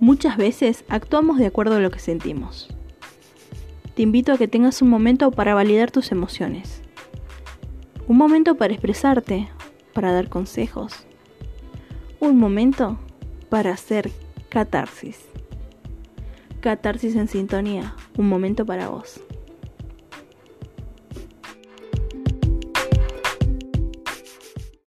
Muchas veces actuamos de acuerdo a lo que sentimos. Te invito a que tengas un momento para validar tus emociones. Un momento para expresarte, para dar consejos. Un momento para hacer catarsis. Catarsis en sintonía, un momento para vos.